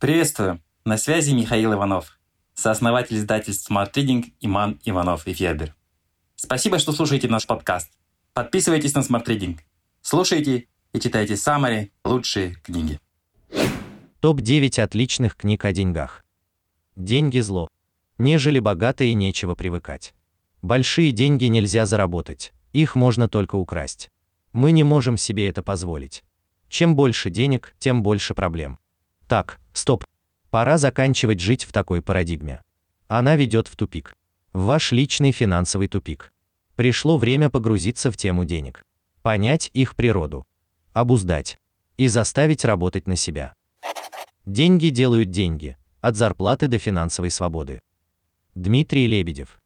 Приветствую! На связи Михаил Иванов, сооснователь издательств Smart Reading Иман Иванов и Федер. Спасибо, что слушаете наш подкаст. Подписывайтесь на Smart Reading. Слушайте и читайте самые лучшие книги. Топ-9 отличных книг о деньгах. Деньги – зло. Нежели богатые нечего привыкать. Большие деньги нельзя заработать, их можно только украсть. Мы не можем себе это позволить. Чем больше денег, тем больше проблем. Так, стоп. Пора заканчивать жить в такой парадигме. Она ведет в тупик. В ваш личный финансовый тупик. Пришло время погрузиться в тему денег. Понять их природу. Обуздать. И заставить работать на себя. Деньги делают деньги. От зарплаты до финансовой свободы. Дмитрий Лебедев.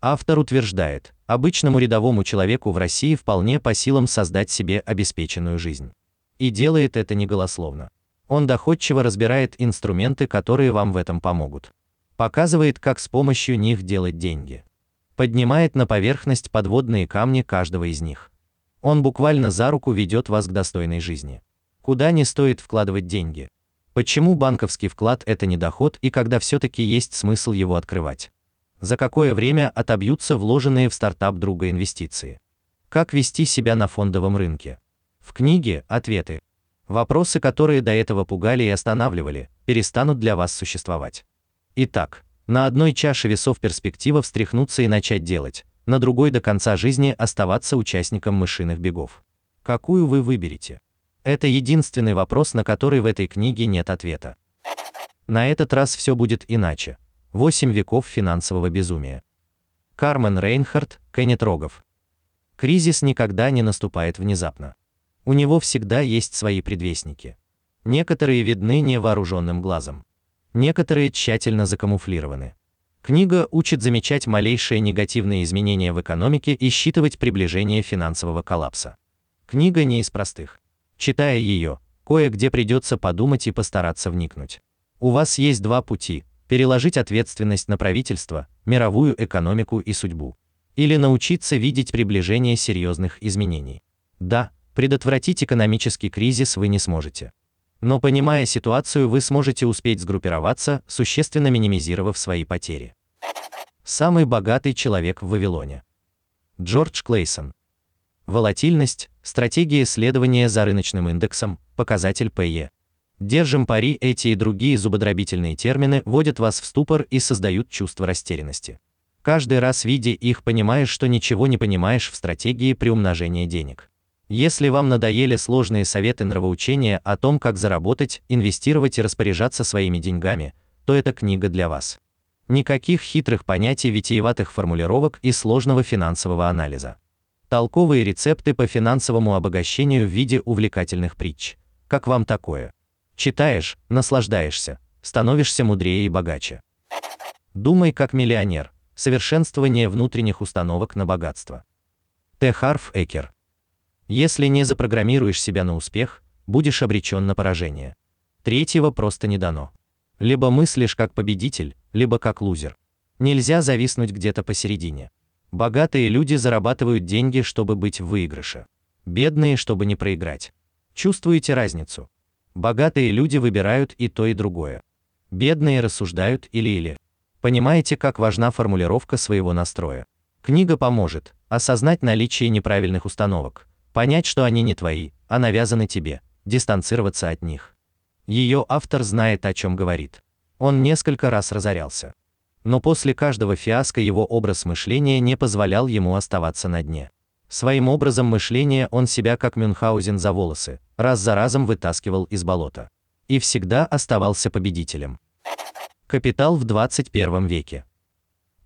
Автор утверждает, обычному рядовому человеку в России вполне по силам создать себе обеспеченную жизнь. И делает это не голословно. Он доходчиво разбирает инструменты, которые вам в этом помогут. Показывает, как с помощью них делать деньги. Поднимает на поверхность подводные камни каждого из них. Он буквально за руку ведет вас к достойной жизни. Куда не стоит вкладывать деньги? Почему банковский вклад это не доход и когда все-таки есть смысл его открывать? За какое время отобьются вложенные в стартап друга инвестиции? Как вести себя на фондовом рынке? В книге «Ответы» Вопросы, которые до этого пугали и останавливали, перестанут для вас существовать. Итак, на одной чаше весов перспектива встряхнуться и начать делать, на другой до конца жизни оставаться участником мышиных бегов. Какую вы выберете? Это единственный вопрос, на который в этой книге нет ответа. На этот раз все будет иначе. Восемь веков финансового безумия. Кармен Рейнхард, Кеннет Рогов. Кризис никогда не наступает внезапно. У него всегда есть свои предвестники. Некоторые видны невооруженным глазом. Некоторые тщательно закамуфлированы. Книга учит замечать малейшие негативные изменения в экономике и считывать приближение финансового коллапса. Книга не из простых. Читая ее, кое-где придется подумать и постараться вникнуть. У вас есть два пути: переложить ответственность на правительство, мировую экономику и судьбу, или научиться видеть приближение серьезных изменений. Да, Предотвратить экономический кризис вы не сможете. Но понимая ситуацию, вы сможете успеть сгруппироваться, существенно минимизировав свои потери. Самый богатый человек в Вавилоне. Джордж Клейсон. Волатильность, стратегия следования за рыночным индексом, показатель PE. Держим пари, эти и другие зубодробительные термины вводят вас в ступор и создают чувство растерянности. Каждый раз видя их, понимаешь, что ничего не понимаешь в стратегии приумножения денег. Если вам надоели сложные советы нравоучения о том, как заработать, инвестировать и распоряжаться своими деньгами, то эта книга для вас. Никаких хитрых понятий, витиеватых формулировок и сложного финансового анализа. Толковые рецепты по финансовому обогащению в виде увлекательных притч. Как вам такое? Читаешь, наслаждаешься, становишься мудрее и богаче. Думай как миллионер. Совершенствование внутренних установок на богатство. Т. Харф Экер если не запрограммируешь себя на успех, будешь обречен на поражение. Третьего просто не дано. Либо мыслишь как победитель, либо как лузер. Нельзя зависнуть где-то посередине. Богатые люди зарабатывают деньги, чтобы быть в выигрыше. Бедные, чтобы не проиграть. Чувствуете разницу? Богатые люди выбирают и то, и другое. Бедные рассуждают или-или. Понимаете, как важна формулировка своего настроя? Книга поможет осознать наличие неправильных установок, понять, что они не твои, а навязаны тебе, дистанцироваться от них. Ее автор знает, о чем говорит. Он несколько раз разорялся. Но после каждого фиаско его образ мышления не позволял ему оставаться на дне. Своим образом мышления он себя как Мюнхгаузен за волосы, раз за разом вытаскивал из болота. И всегда оставался победителем. Капитал в 21 веке.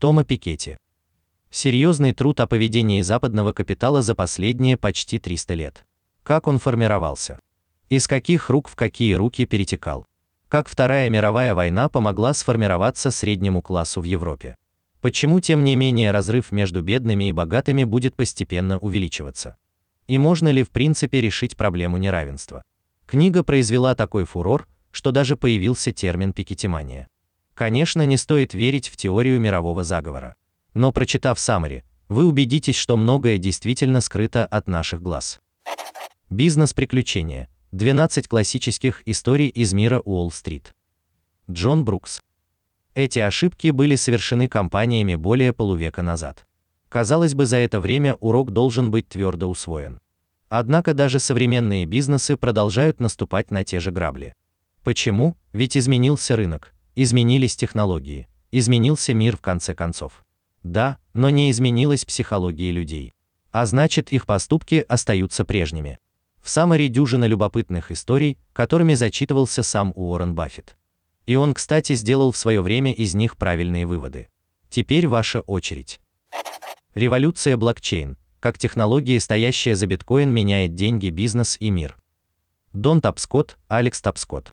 Тома Пикетти. Серьезный труд о поведении западного капитала за последние почти 300 лет. Как он формировался? Из каких рук в какие руки перетекал? Как Вторая мировая война помогла сформироваться среднему классу в Европе? Почему, тем не менее, разрыв между бедными и богатыми будет постепенно увеличиваться? И можно ли в принципе решить проблему неравенства? Книга произвела такой фурор, что даже появился термин пикетимания. Конечно, не стоит верить в теорию мирового заговора. Но прочитав Саммари, вы убедитесь, что многое действительно скрыто от наших глаз. Бизнес-приключения. 12 классических историй из мира Уолл-стрит. Джон Брукс. Эти ошибки были совершены компаниями более полувека назад. Казалось бы, за это время урок должен быть твердо усвоен. Однако даже современные бизнесы продолжают наступать на те же грабли. Почему? Ведь изменился рынок, изменились технологии, изменился мир в конце концов. Да, но не изменилась психология людей. А значит, их поступки остаются прежними. В Самаре дюжина любопытных историй, которыми зачитывался сам Уоррен Баффет. И он, кстати, сделал в свое время из них правильные выводы. Теперь ваша очередь. Революция блокчейн, как технология, стоящая за биткоин, меняет деньги, бизнес и мир. Дон Тапскотт, Алекс Тапскотт.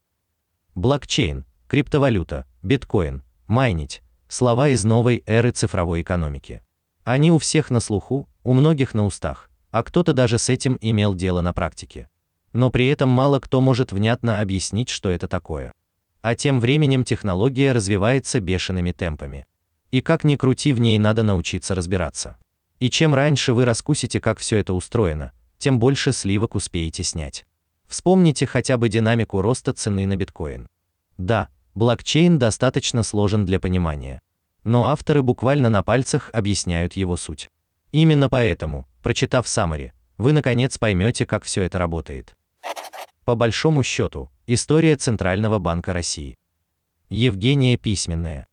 Блокчейн, криптовалюта, биткоин, майнить – слова из новой эры цифровой экономики. Они у всех на слуху, у многих на устах, а кто-то даже с этим имел дело на практике. Но при этом мало кто может внятно объяснить, что это такое. А тем временем технология развивается бешеными темпами. И как ни крути, в ней надо научиться разбираться. И чем раньше вы раскусите, как все это устроено, тем больше сливок успеете снять. Вспомните хотя бы динамику роста цены на биткоин. Да, блокчейн достаточно сложен для понимания. Но авторы буквально на пальцах объясняют его суть. Именно поэтому, прочитав Самари, вы наконец поймете, как все это работает. По большому счету, история Центрального банка России. Евгения Письменная.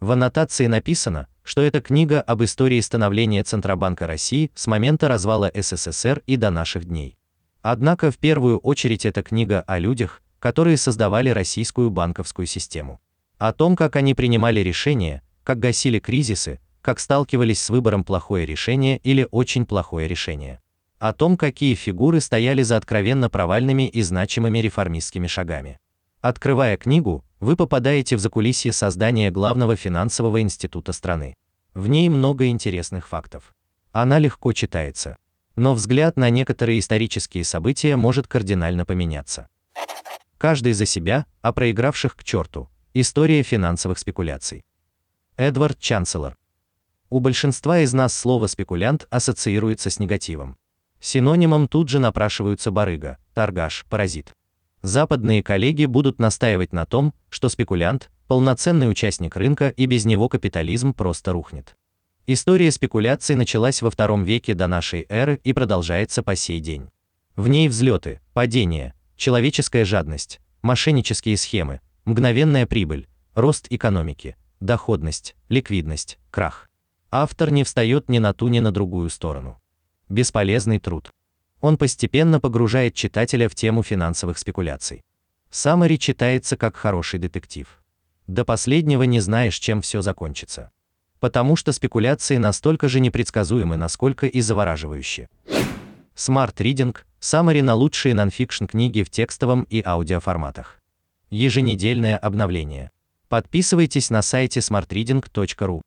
В аннотации написано, что это книга об истории становления Центробанка России с момента развала СССР и до наших дней. Однако в первую очередь это книга о людях, которые создавали российскую банковскую систему. О том, как они принимали решения, как гасили кризисы, как сталкивались с выбором плохое решение или очень плохое решение. О том, какие фигуры стояли за откровенно провальными и значимыми реформистскими шагами. Открывая книгу, вы попадаете в закулисье создания главного финансового института страны. В ней много интересных фактов. Она легко читается. Но взгляд на некоторые исторические события может кардинально поменяться. Каждый за себя, а проигравших к черту. История финансовых спекуляций. Эдвард Чанселор. У большинства из нас слово спекулянт ассоциируется с негативом. Синонимом тут же напрашиваются барыга, торгаш, паразит. Западные коллеги будут настаивать на том, что спекулянт – полноценный участник рынка и без него капитализм просто рухнет. История спекуляций началась во втором веке до нашей эры и продолжается по сей день. В ней взлеты, падения, человеческая жадность, мошеннические схемы, мгновенная прибыль, рост экономики, доходность, ликвидность, крах. Автор не встает ни на ту, ни на другую сторону. Бесполезный труд. Он постепенно погружает читателя в тему финансовых спекуляций. Самари читается как хороший детектив. До последнего не знаешь, чем все закончится. Потому что спекуляции настолько же непредсказуемы, насколько и завораживающие. Smart Reading – Самари на лучшие нонфикшн книги в текстовом и аудиоформатах. Еженедельное обновление. Подписывайтесь на сайте smartreading.ru.